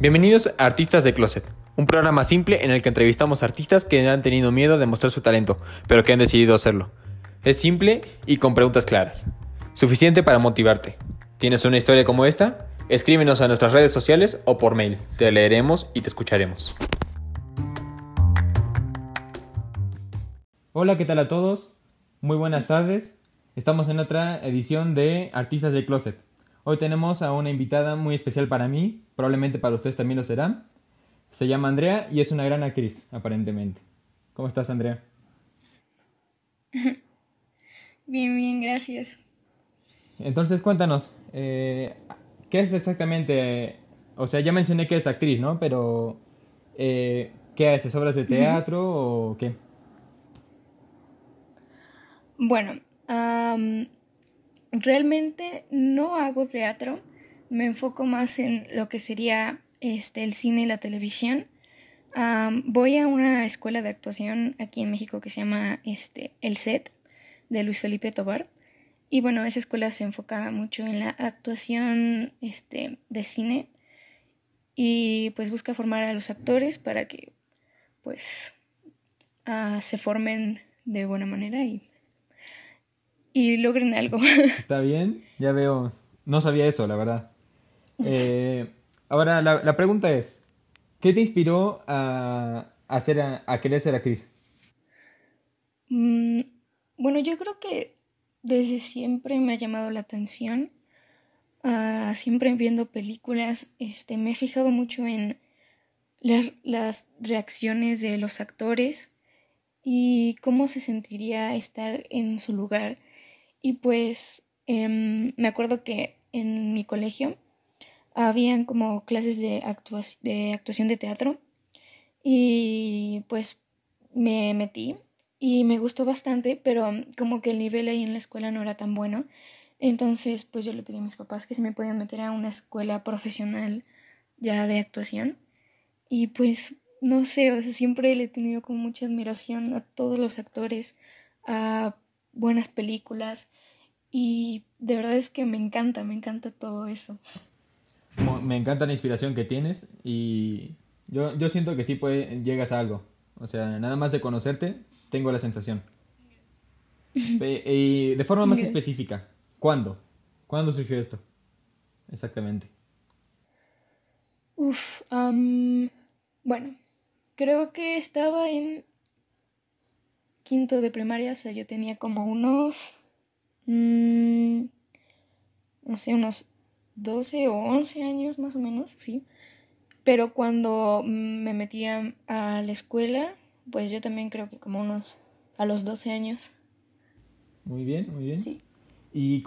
Bienvenidos a Artistas de Closet, un programa simple en el que entrevistamos artistas que han tenido miedo de mostrar su talento, pero que han decidido hacerlo. Es simple y con preguntas claras. Suficiente para motivarte. ¿Tienes una historia como esta? Escríbenos a nuestras redes sociales o por mail. Te leeremos y te escucharemos. Hola, ¿qué tal a todos? Muy buenas tardes. Estamos en otra edición de Artistas de Closet. Hoy tenemos a una invitada muy especial para mí, probablemente para ustedes también lo será. Se llama Andrea y es una gran actriz, aparentemente. ¿Cómo estás, Andrea? Bien, bien, gracias. Entonces, cuéntanos, eh, ¿qué es exactamente? O sea, ya mencioné que es actriz, ¿no? Pero, eh, ¿qué haces? ¿Obras de teatro o qué? Bueno, realmente no hago teatro, me enfoco más en lo que sería este, el cine y la televisión. voy a una escuela de actuación aquí en México que se llama este, El SET de Luis Felipe Tobar. Y bueno, esa escuela se enfoca mucho en la actuación este, de cine y pues busca formar a los actores para que pues ah, se formen de buena manera y y logren algo. Está bien, ya veo. No sabía eso, la verdad. Eh, ahora, la, pregunta es, ¿qué te inspiró a, hacer a, querer ser actriz? Mm, bueno, yo creo que desde siempre me ha llamado la atención. Ah, siempre viendo películas, este, me he fijado mucho en las reacciones de los actores y cómo se sentiría estar en su lugar y pues em, me acuerdo que en mi colegio habían como clases de, de actuación de teatro y pues me metí y me gustó bastante, pero como que el nivel ahí en la escuela no era tan bueno. Entonces, pues yo le pedí a mis papás que se me podían meter a una escuela profesional ya de actuación. Y pues, no sé, o sea, siempre le he tenido como mucha admiración a todos los actores, a buenas películas y de verdad es que me encanta, me encanta todo eso. Me encanta la inspiración que tienes y yo, yo siento que sí puede, llegas a algo. O sea, nada más de conocerte, tengo la sensación. y de forma más específica, ¿cuándo? ¿Cuándo surgió esto? Exactamente. Uf, bueno, creo que estaba en quinto de primaria, o sea, yo tenía como unos, mm, no sé, unos 12 o 11 años más o menos, sí. Pero cuando me metía a la escuela, pues yo también creo que como unos, a los 12 años. Muy bien, muy bien. Sí. ¿Y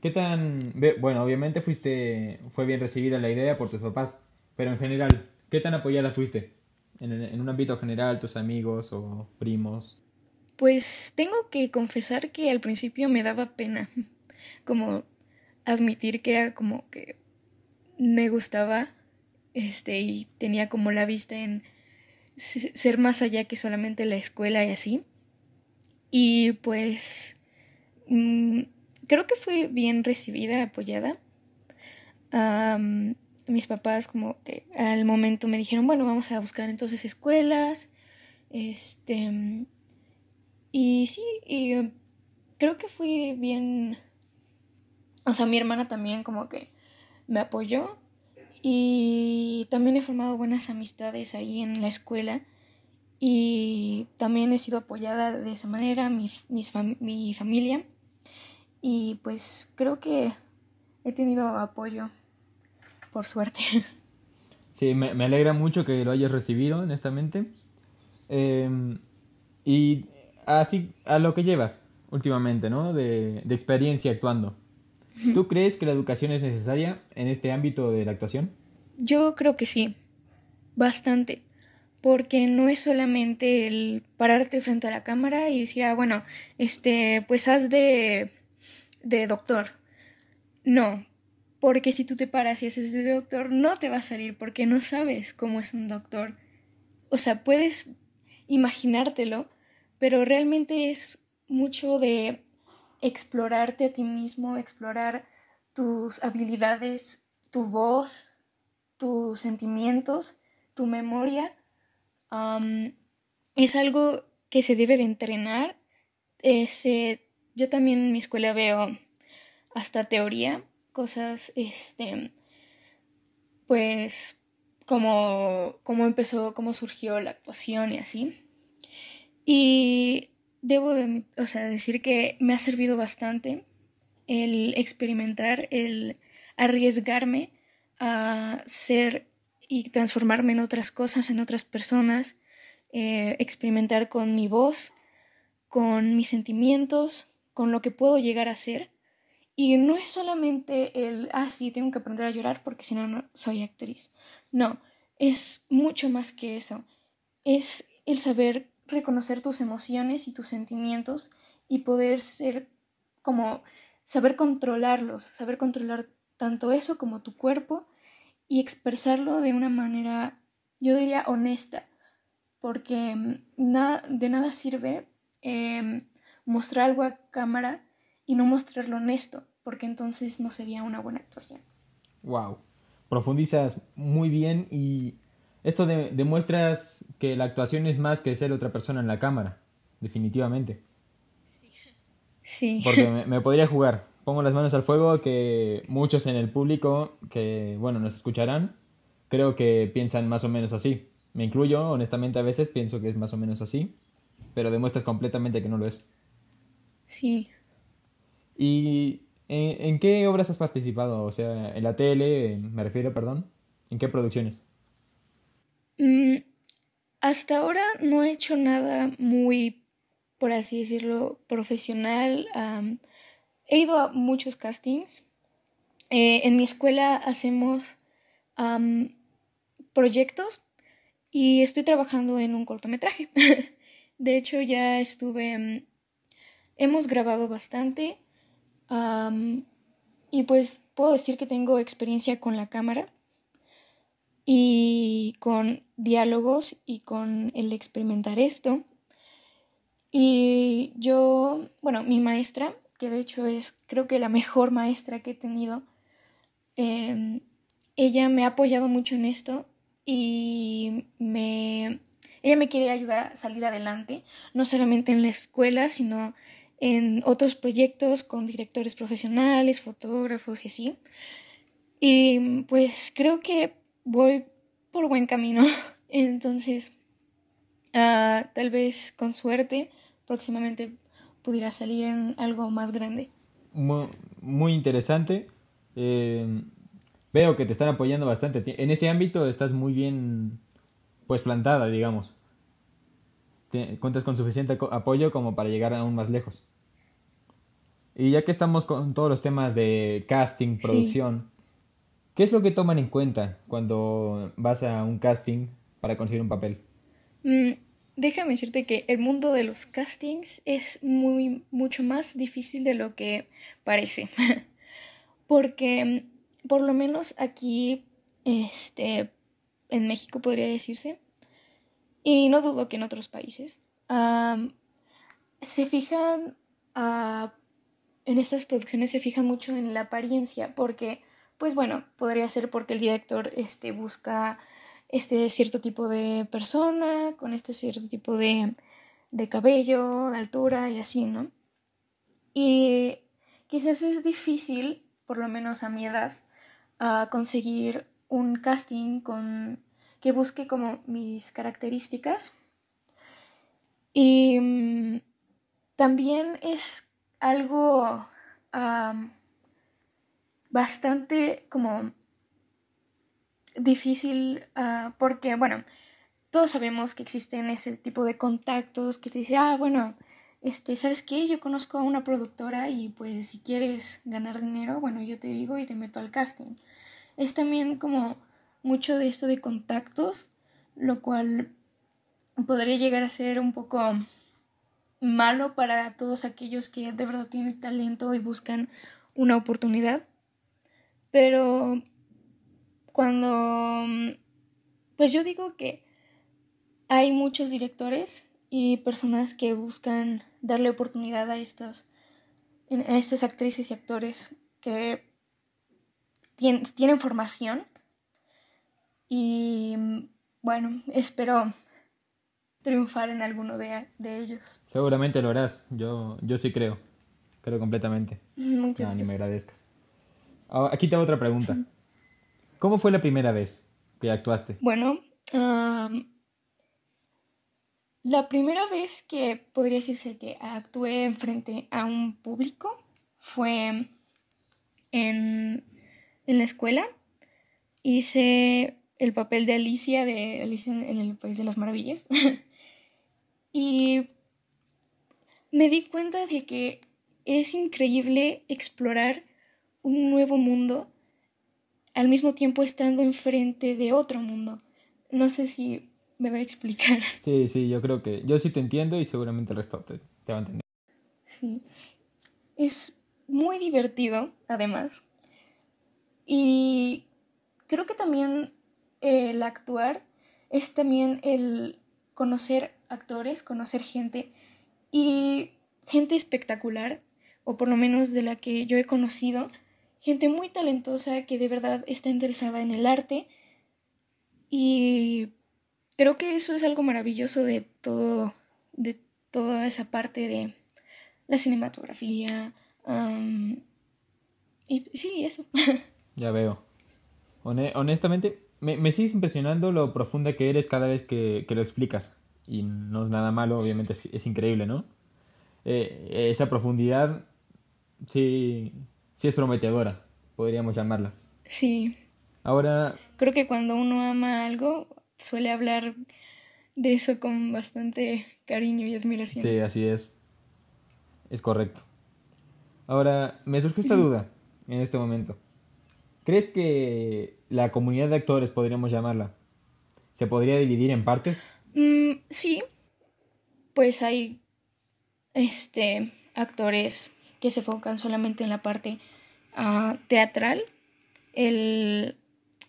qué tan, bueno, obviamente fuiste, fue bien recibida la idea por tus papás, pero en general, ¿qué tan apoyada fuiste? En, en un ámbito general, tus amigos o primos. Pues tengo que confesar que al principio me daba pena, como admitir que era como que me gustaba, este, y tenía como la vista en ser más allá que solamente la escuela y así. Y pues mm, creo que fue bien recibida, apoyada. mis papás como que al momento me dijeron, bueno, vamos a buscar entonces escuelas. Este, y sí, y eh, creo que fui bien, o sea, mi hermana también como que me apoyó y también he formado buenas amistades ahí en la escuela y también he sido apoyada de esa manera, mi, mi familia y pues creo que he tenido apoyo, por suerte. Sí, me, me alegra mucho que lo hayas recibido, honestamente. Em, y así a lo que llevas últimamente, ¿no? De, de experiencia actuando. ¿Tú crees que la educación es necesaria en este ámbito de la actuación? Yo creo que sí, bastante, porque no es solamente el pararte frente a la cámara y decir, ah, bueno, este, pues haz de, de doctor. No, porque si tú te paras y haces de doctor, no te va a salir porque no sabes cómo es un doctor. O sea, puedes imaginártelo, pero realmente es mucho de explorarte a ti mismo, explorar tus habilidades, tu voz tus sentimientos, tu memoria, es algo que se debe de entrenar. yo también en mi escuela veo hasta teoría, cosas, este, pues, como, empezó, cómo surgió la actuación y así. Y debo de, o sea, decir que me ha servido bastante el experimentar, el arriesgarme a ser y transformarme en otras cosas, en otras personas, eh, experimentar con mi voz, con mis sentimientos, con lo que puedo llegar a ser. Y no es solamente el, ah, sí, tengo que aprender a llorar porque si no, no soy actriz. No, es mucho más que eso. Es el saber reconocer tus emociones y tus sentimientos y poder ser como saber controlarlos, saber controlar tanto eso como tu cuerpo y expresarlo de una manera, yo diría, honesta, porque mm, nada, de nada sirve em, mostrar algo a cámara y no mostrarlo honesto, porque entonces no sería una buena actuación. Wow, profundizas muy bien y esto demuestras que la actuación es más que ser otra persona en la cámara, definitivamente. Sí. Porque me, me podría jugar, pongo las manos al fuego que muchos en el público que, bueno, nos escucharán, creo que piensan más o menos así. Me incluyo, honestamente a veces pienso que es más o menos así, pero demuestras completamente que no lo es. Sí. ¿Y en, qué obras has participado? O sea, en la tele, me refiero, perdón. ¿En qué producciones? Mm, hasta ahora no he hecho nada muy, por así decirlo, profesional. He ido a muchos castings. Eh, en mi escuela hacemos proyectos y estoy trabajando en un cortometraje. de hecho, ya estuve... hemos grabado bastante y pues puedo decir que tengo experiencia con la cámara y con diálogos y con el experimentar esto. Y yo, bueno, mi maestra que de hecho es creo que la mejor maestra que he tenido. Em, ella me ha apoyado mucho en esto y me, ella me quiere ayudar a salir adelante, no solamente en la escuela, sino en otros proyectos con directores profesionales, fotógrafos y así. Y pues creo que voy por buen camino. Entonces, ah, tal vez con suerte, próximamente pudiera salir en algo más grande. Muy, interesante. Eh, veo que te están apoyando bastante. En ese ámbito estás muy bien pues plantada, digamos. cuentas con suficiente apoyo como para llegar aún más lejos. Y ya que estamos con todos los temas de casting, producción, ¿qué es lo que toman en cuenta cuando vas a un casting para conseguir un papel? Mm, déjame decirte que el mundo de los castings es muy, mucho más difícil de lo que parece. Porque, por lo menos aquí, este, en México podría decirse, y no dudo que en otros países, se fijan, en estas producciones se fijan mucho en la apariencia, porque, pues bueno, podría ser porque el director este, busca este cierto tipo de persona, con este cierto tipo de, de cabello, de altura y así, ¿no? Y quizás es difícil, por lo menos a mi edad, a conseguir un casting con que busque como mis características. Y mm, también es algo bastante como difícil ah, porque, bueno, todos sabemos que existen ese tipo de contactos que te dice, ah, bueno, este, ¿sabes qué? Yo conozco a una productora y pues si quieres ganar dinero, bueno, yo te digo y te meto al casting. Es también como mucho de esto de contactos, lo cual podría llegar a ser un poco malo para todos aquellos que de verdad tienen talento y buscan una oportunidad. Pero cuando, mm, pues yo digo que hay muchos directores y personas que buscan darle oportunidad a estas, a estas actrices y actores que tienen, tienen formación, Y bueno, espero triunfar en alguno de, ellos. Seguramente lo harás, yo, yo sí creo, creo completamente. Muchas no, ni me agradezcas. Aquí tengo otra pregunta. ¿Cómo fue la primera vez que actuaste? Bueno, la primera vez que podría decirse que actué frente a un público fue en, la escuela. Hice el papel de Alicia de Alicia en el País de las Maravillas. y me di cuenta de que es increíble explorar un nuevo mundo al mismo tiempo estando enfrente de otro mundo. No sé si me va a explicar. Sí, sí, yo creo que yo sí te entiendo y seguramente el resto te, va a entender. Sí. Es muy divertido, además. Y creo que también el actuar es también el conocer actores, conocer gente y gente espectacular, o por lo menos de la que yo he conocido, gente muy talentosa que de verdad está interesada en el arte y creo que eso es algo maravilloso de todo, de toda esa parte de la cinematografía. y sí, eso. ya veo. honestamente, me, me, sigues impresionando lo profunda que eres cada vez que, lo explicas. Y no es nada malo, obviamente es, increíble, ¿no? Eh, esa profundidad sí, sí es prometedora, podríamos llamarla. Sí. Ahora... Creo que cuando uno ama algo, suele hablar de eso con bastante cariño y admiración. Sí, así es. Es correcto. Ahora, me surge esta duda en este momento. ¿Crees que la comunidad de actores, podríamos llamarla, se podría dividir en partes? Mm, sí. Pues hay este actores que se enfocan solamente en la parte ah, teatral, el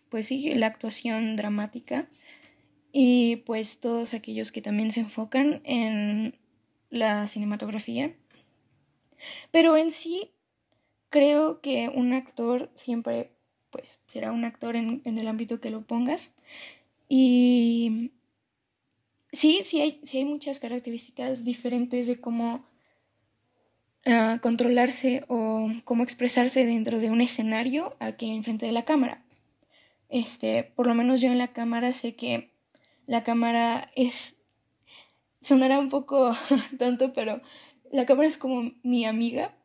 pues sí, la actuación dramática y pues todos aquellos que también se enfocan en la cinematografía. Pero en sí, creo que un actor siempre pues será un actor en, el ámbito que lo pongas. Y sí, sí hay, sí hay muchas características diferentes de cómo ah, controlarse o cómo expresarse dentro de un escenario aquí enfrente de la cámara. Este, por lo menos yo en la cámara sé que la cámara es... Sonará un poco tonto, pero la cámara es como mi amiga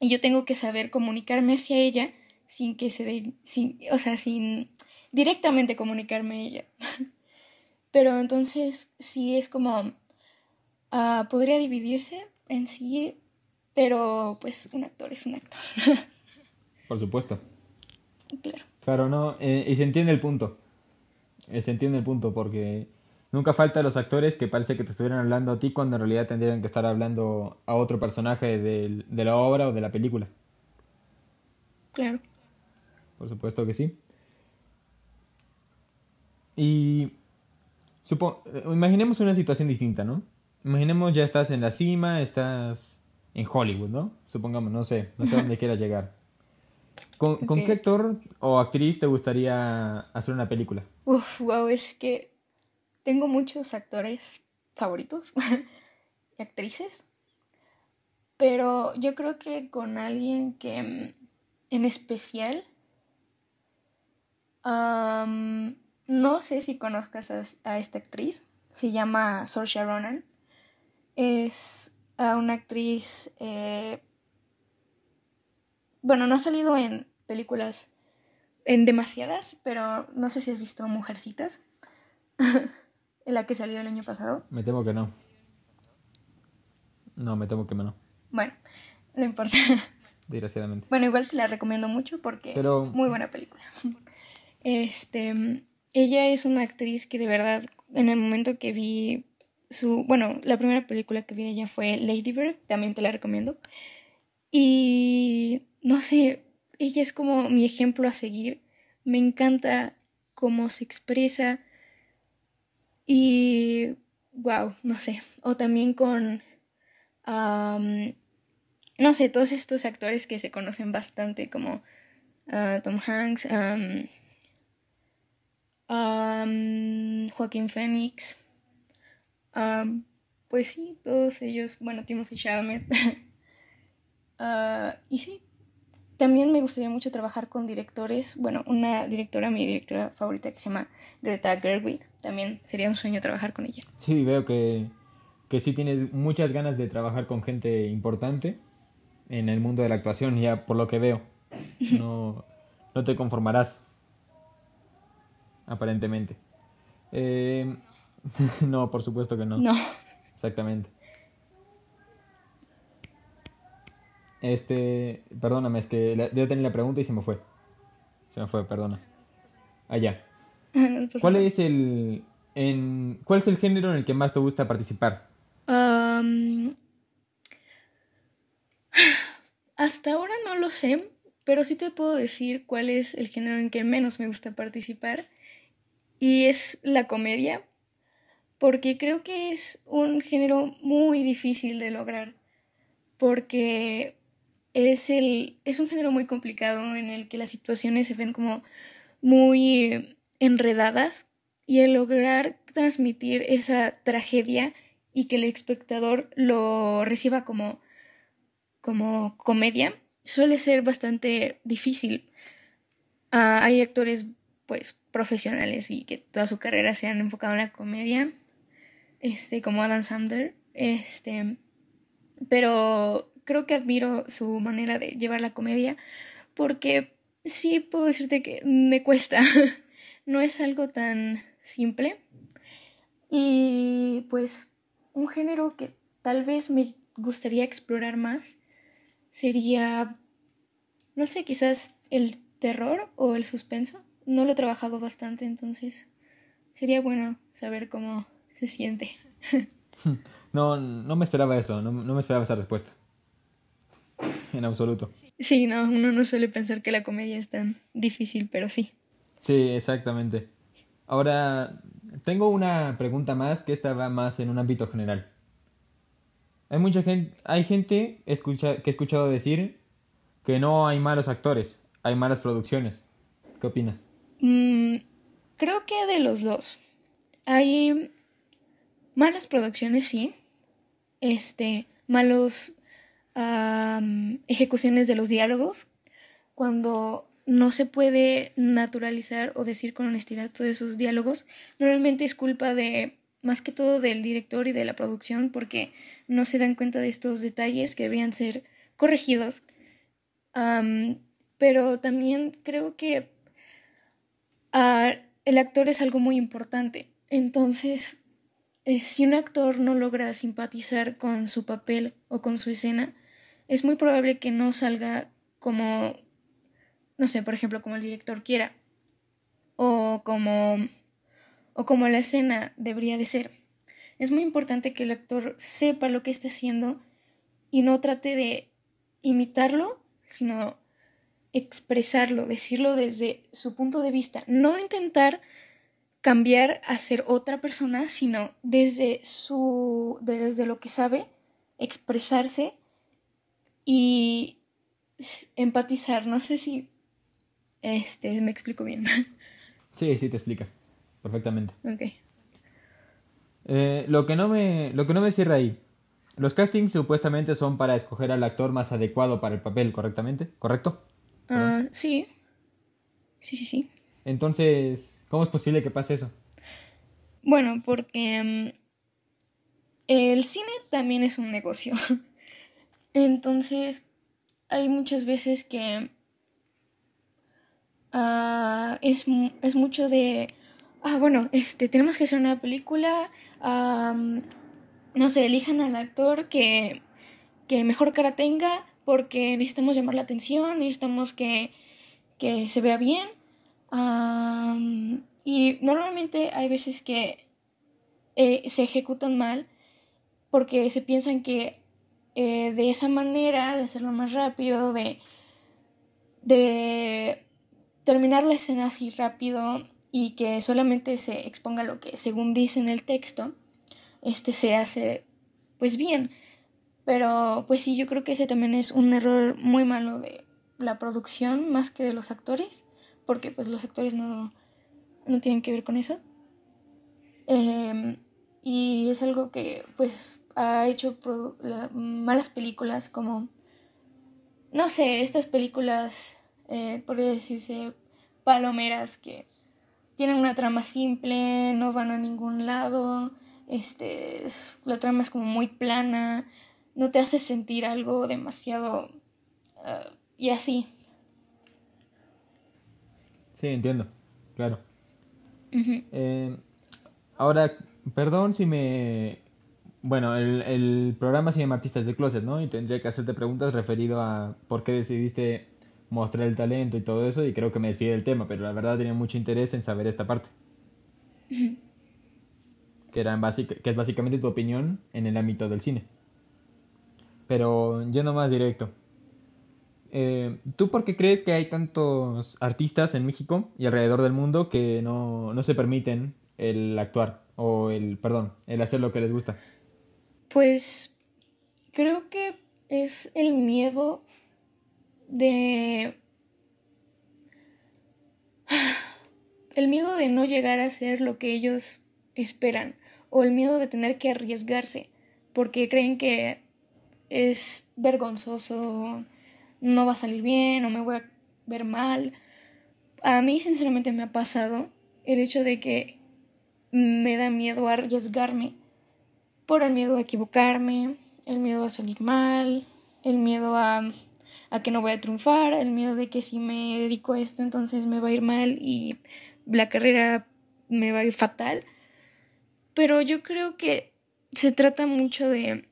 y yo tengo que saber comunicarme hacia ella sin que se dé, sin, o sea, sin directamente comunicarme a ella. Pero entonces sí es como, uh, podría dividirse en sí, pero pues un actor es un actor. Por supuesto. Claro. Claro, no, eh, y se entiende el punto. Eh, se entiende el punto porque nunca falta los actores que parece que te estuvieran hablando a ti cuando en realidad tendrían que estar hablando a otro personaje de, de la obra o de la película. Claro. Por supuesto que sí. Y supo, eh, imaginemos una situación distinta, ¿no? Imaginemos ya estás en la cima, estás en Hollywood, ¿no? Supongamos, no sé, no sé dónde quieras llegar. ¿Con, qué actor o actriz te gustaría hacer una película? Uf, wow, es que tengo muchos actores favoritos y actrices, pero yo creo que con alguien que mm, en especial, no sé si conozcas a, esta actriz, se llama Saoirse Ronan, es una actriz eh, bueno, no ha salido en películas, en demasiadas, pero no sé si has visto Mujercitas, en la que salió el año pasado. Me temo que no. No, me temo que no. Bueno, no importa. Desgraciadamente. Bueno, igual te la recomiendo mucho porque pero... muy buena película. Este, ella es una actriz que de verdad, en el momento que vi su, bueno, la primera película que vi de ella fue Lady Bird, también te la recomiendo. Y no sé, ella es como mi ejemplo a seguir. Me encanta cómo se expresa. Y, wow, no sé. O también con, no sé, todos estos actores que se conocen bastante, como ah, Tom Hanks, Joaquín Phoenix. Pues sí, todos ellos. Bueno, Timothy Chalamet. Ah, y sí, también me gustaría mucho trabajar con directores. Bueno, una directora, mi directora favorita que se llama Greta Gerwig. También sería un sueño trabajar con ella. Sí, veo que, que sí tienes muchas ganas de trabajar con gente importante en el mundo de la actuación, ya por lo que veo. No, no te conformarás, aparentemente. Eh, no, por supuesto que no. No. Exactamente. Este, perdóname, es que yo tenía la pregunta y se me fue. Se me fue, perdona. Allá. ¿Cuál es el en cuál es el género en el que más te gusta participar? hasta ahora no lo sé, pero sí te puedo decir cuál es el género en que menos me gusta participar y es la comedia, porque creo que es un género muy difícil de lograr, porque es, el, es un género muy complicado en el que las situaciones se ven como muy enredadas y el lograr transmitir esa tragedia y que el espectador lo reciba como, como comedia suele ser bastante difícil. Ah, hay actores pues profesionales y que toda su carrera se han enfocado en la comedia, este, como Adam Sandler, este, pero creo que admiro su manera de llevar la comedia porque sí puedo decirte que me cuesta. no es algo tan simple. Y pues un género que tal vez me gustaría explorar más sería, no sé, quizás el terror o el suspenso. No lo he trabajado bastante, entonces sería bueno saber cómo se siente. No, no me esperaba eso, no, no me esperaba esa respuesta en absoluto. Sí, no, uno no suele pensar que la comedia es tan difícil, pero sí. Sí, exactamente. Ahora, tengo una pregunta más que esta va más en un ámbito general. Hay mucha gente, hay gente escucha, que he escuchado decir que no hay malos actores, hay malas producciones. ¿Qué opinas? Mm, creo que de los dos. Hay malas producciones, sí. Este, malos ejecuciones de los diálogos, cuando no se puede naturalizar o decir con honestidad todos esos diálogos, normalmente es culpa de más que todo del director y de la producción porque no se dan cuenta de estos detalles que deberían ser corregidos. pero también creo que ah, el actor es algo muy importante. Entonces, eh, si un actor no logra simpatizar con su papel o con su escena, es muy probable que no salga como, no sé, por ejemplo, como el director quiera o como, o como la escena debería de ser. Es muy importante que el actor sepa lo que está haciendo y no trate de imitarlo, sino expresarlo, decirlo desde su punto de vista. No intentar cambiar a ser otra persona, sino desde su desde lo que sabe, expresarse y empatizar. No sé si este, me explico bien. Sí, sí, te explicas. Perfectamente. Ok. Eh, lo, que no me, lo que no me cierra ahí. Los castings supuestamente son para escoger al actor más adecuado para el papel, ¿correctamente? ¿Correcto? Ah, sí. Sí, sí, sí. Entonces, ¿cómo es posible que pase eso? Bueno, porque mm, el cine también es un negocio. Entonces, hay muchas veces que ah, es, es, mucho de, ah, bueno, este, tenemos que hacer una película, no sé, elijan al actor que, que mejor cara tenga porque necesitamos llamar la atención, necesitamos que, que se vea bien. Y normalmente hay veces que eh, se ejecutan mal porque se piensan que eh, de esa manera, de hacerlo más rápido, de, de terminar la escena así rápido y que solamente se exponga lo que según dice en el texto, este se hace pues bien. Pero pues sí, yo creo que ese también es un error muy malo de la producción más que de los actores, porque pues los actores no, no tienen que ver con eso. Em, y es algo que pues ha hecho malas películas como, no sé, estas películas, eh, podría decirse, palomeras que tienen una trama simple, no van a ningún lado, este, la trama es como muy plana, no te hace sentir algo demasiado... Ah, y así. Sí, entiendo, claro. Eh, ahora, perdón si me... Bueno, el, el, programa se llama Artistas de Closet, ¿no? Y tendría que hacerte preguntas referido a por qué decidiste mostrar el talento y todo eso, y creo que me despide del tema, pero la verdad tenía mucho interés en saber esta parte. que, era que es básicamente tu opinión en el ámbito del cine. Pero yendo más directo. Eh, ¿Tú por qué crees que hay tantos artistas en México y alrededor del mundo que no, no se permiten el actuar o el, perdón, el hacer lo que les gusta? Pues creo que es el miedo de... El miedo de no llegar a ser lo que ellos esperan o el miedo de tener que arriesgarse porque creen que es vergonzoso no va a salir bien o me voy a ver mal. A mí sinceramente me ha pasado el hecho de que me da miedo arriesgarme por el miedo a equivocarme, el miedo a salir mal, el miedo a, a que no voy a triunfar, el miedo de que si me dedico a esto entonces me va a ir mal y la carrera me va a ir fatal. Pero yo creo que se trata mucho de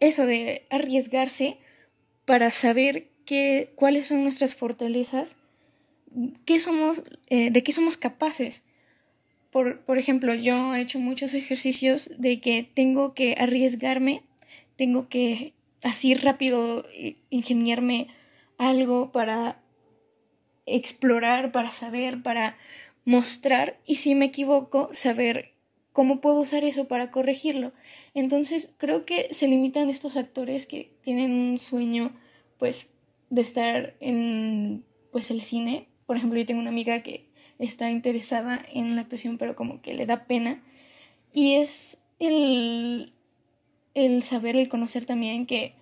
eso, de arriesgarse para saber qué, cuáles son nuestras fortalezas, qué somos, eh, de qué somos capaces. Por, por ejemplo, yo he hecho muchos ejercicios de que tengo que arriesgarme, tengo que así rápido ingeniarme algo para explorar, para saber, para mostrar y si me equivoco, saber cómo puedo usar eso para corregirlo. Entonces creo que se limitan estos actores que tienen un sueño pues de estar en pues el cine. Por ejemplo, yo tengo una amiga que está interesada en la actuación pero como que le da pena y es el el saber, el conocer también que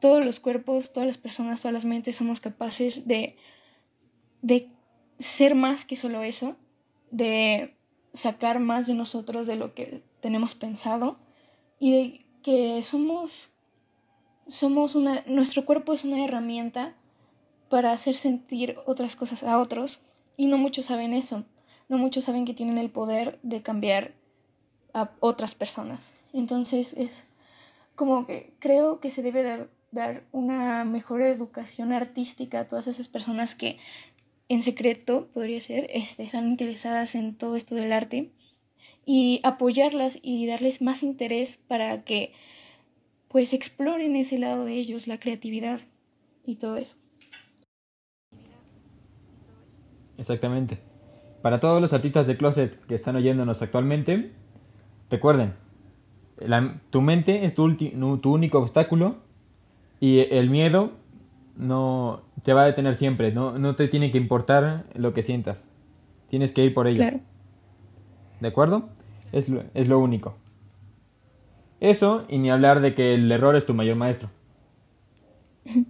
todos los cuerpos, todas las personas, todas las mentes somos capaces de, de ser más que solo eso, de sacar más de nosotros de lo que tenemos pensado y de que somos, somos una, nuestro cuerpo es una herramienta para hacer sentir otras cosas a otros y no muchos saben eso, no muchos saben que tienen el poder de cambiar a otras personas. Entonces es como que creo que se debe dar, dar una mejor educación artística a todas esas personas que en secreto, podría ser, este, están interesadas en todo esto del arte y apoyarlas y darles más interés para que pues exploren ese lado de ellos, la creatividad y todo eso. Exactamente. Para todos los artistas de closet que están oyéndonos actualmente, recuerden, tu mente es tu, tu único obstáculo y el miedo no te va a detener siempre, no, no te tiene que importar lo que sientas. Tienes que ir por ello. Claro. ¿De acuerdo? Es lo, es lo único. Eso, y ni hablar de que el error es tu mayor maestro.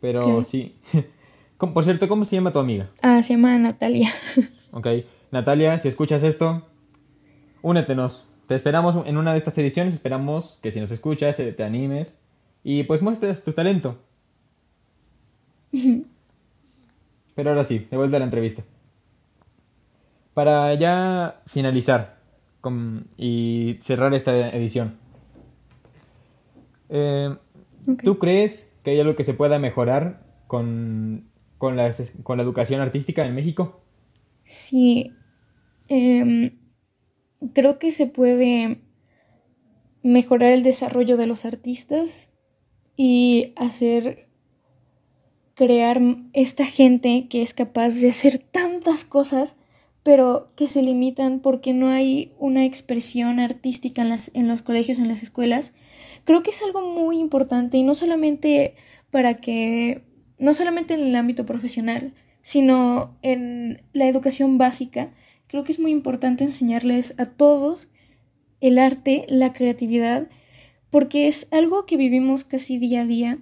Pero sí. Por cierto, ¿cómo se llama tu amiga? Ah, se llama Natalia. ok. Natalia, si escuchas esto, únetenos. Te esperamos en una de estas ediciones. Esperamos que si nos escuchas, te animes y pues muestres tu talento. Pero ahora sí, de vuelta a la entrevista. Para ya finalizar y cerrar esta edición, eh, ¿tú crees que hay algo que se pueda mejorar con, con, la, con la educación artística en México? Sí, em, creo que se puede mejorar el desarrollo de los artistas y hacer crear esta gente que es capaz de hacer tantas cosas, pero que se limitan porque no hay una expresión artística en, las, en los colegios, en las escuelas. Creo que es algo muy importante y no solamente para que, no solamente en el ámbito profesional, sino en la educación básica. Creo que es muy importante enseñarles a todos el arte, la creatividad, porque es algo que vivimos casi día a día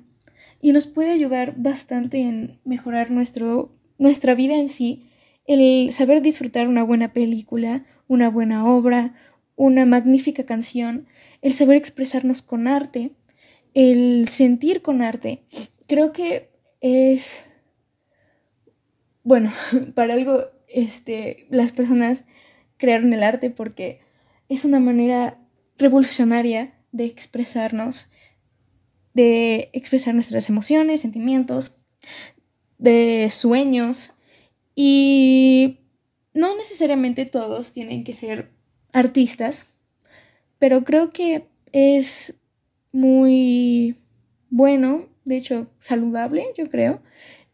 y nos puede ayudar bastante en mejorar nuestro, nuestra vida en sí, el saber disfrutar una buena película, una buena obra, una magnífica canción, el saber expresarnos con arte, el sentir con arte. Creo que es bueno, para algo este las personas crearon el arte porque es una manera revolucionaria de expresarnos, de expresar nuestras emociones, sentimientos, de sueños y no necesariamente todos tienen que ser artistas, pero creo que es muy bueno, de hecho saludable, yo creo,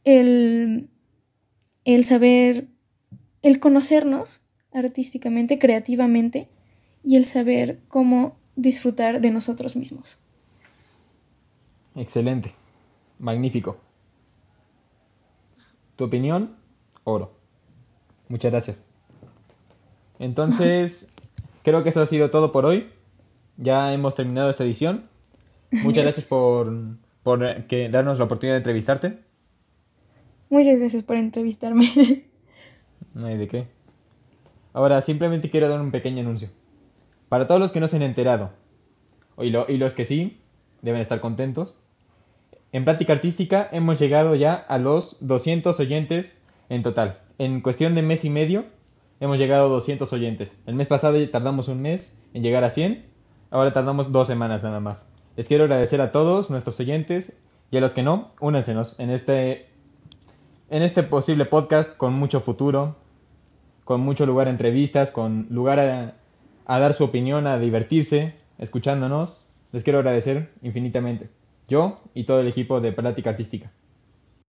el, el saber, el conocernos artísticamente, creativamente y el saber cómo disfrutar de nosotros mismos. Excelente, magnífico. ¿Tu opinión? Oro. Muchas gracias. Entonces, creo que eso ha sido todo por hoy. Ya hemos terminado esta edición. Muchas gracias por, por que, darnos la oportunidad de entrevistarte. Muchas gracias por entrevistarme. No hay de qué. Ahora, simplemente quiero dar un pequeño anuncio. Para todos los que no se han enterado, y, los que sí, deben estar contentos. En Práctica Artística hemos llegado ya a los 200 oyentes en total. En cuestión de mes y medio hemos llegado a 200 oyentes. El mes pasado tardamos un mes en llegar a 100, ahora tardamos dos semanas nada más. Les quiero agradecer a todos nuestros oyentes y a los que no, únansenos en este, en este posible podcast con mucho futuro, con mucho lugar a entrevistas, con lugar a, a dar su opinión, a divertirse, escuchándonos. Les quiero agradecer infinitamente. Yo y todo el equipo de Práctica Artística.